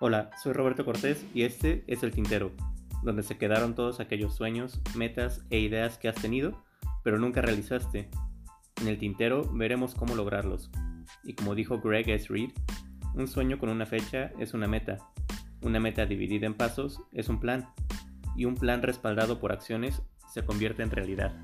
Hola, soy Roberto Cortés y este es El Tintero, donde se quedaron todos aquellos sueños, metas e ideas que has tenido, pero nunca realizaste. En El Tintero veremos cómo lograrlos. Y como dijo Greg S. Reed, un sueño con una fecha es una meta, una meta dividida en pasos es un plan, y un plan respaldado por acciones se convierte en realidad.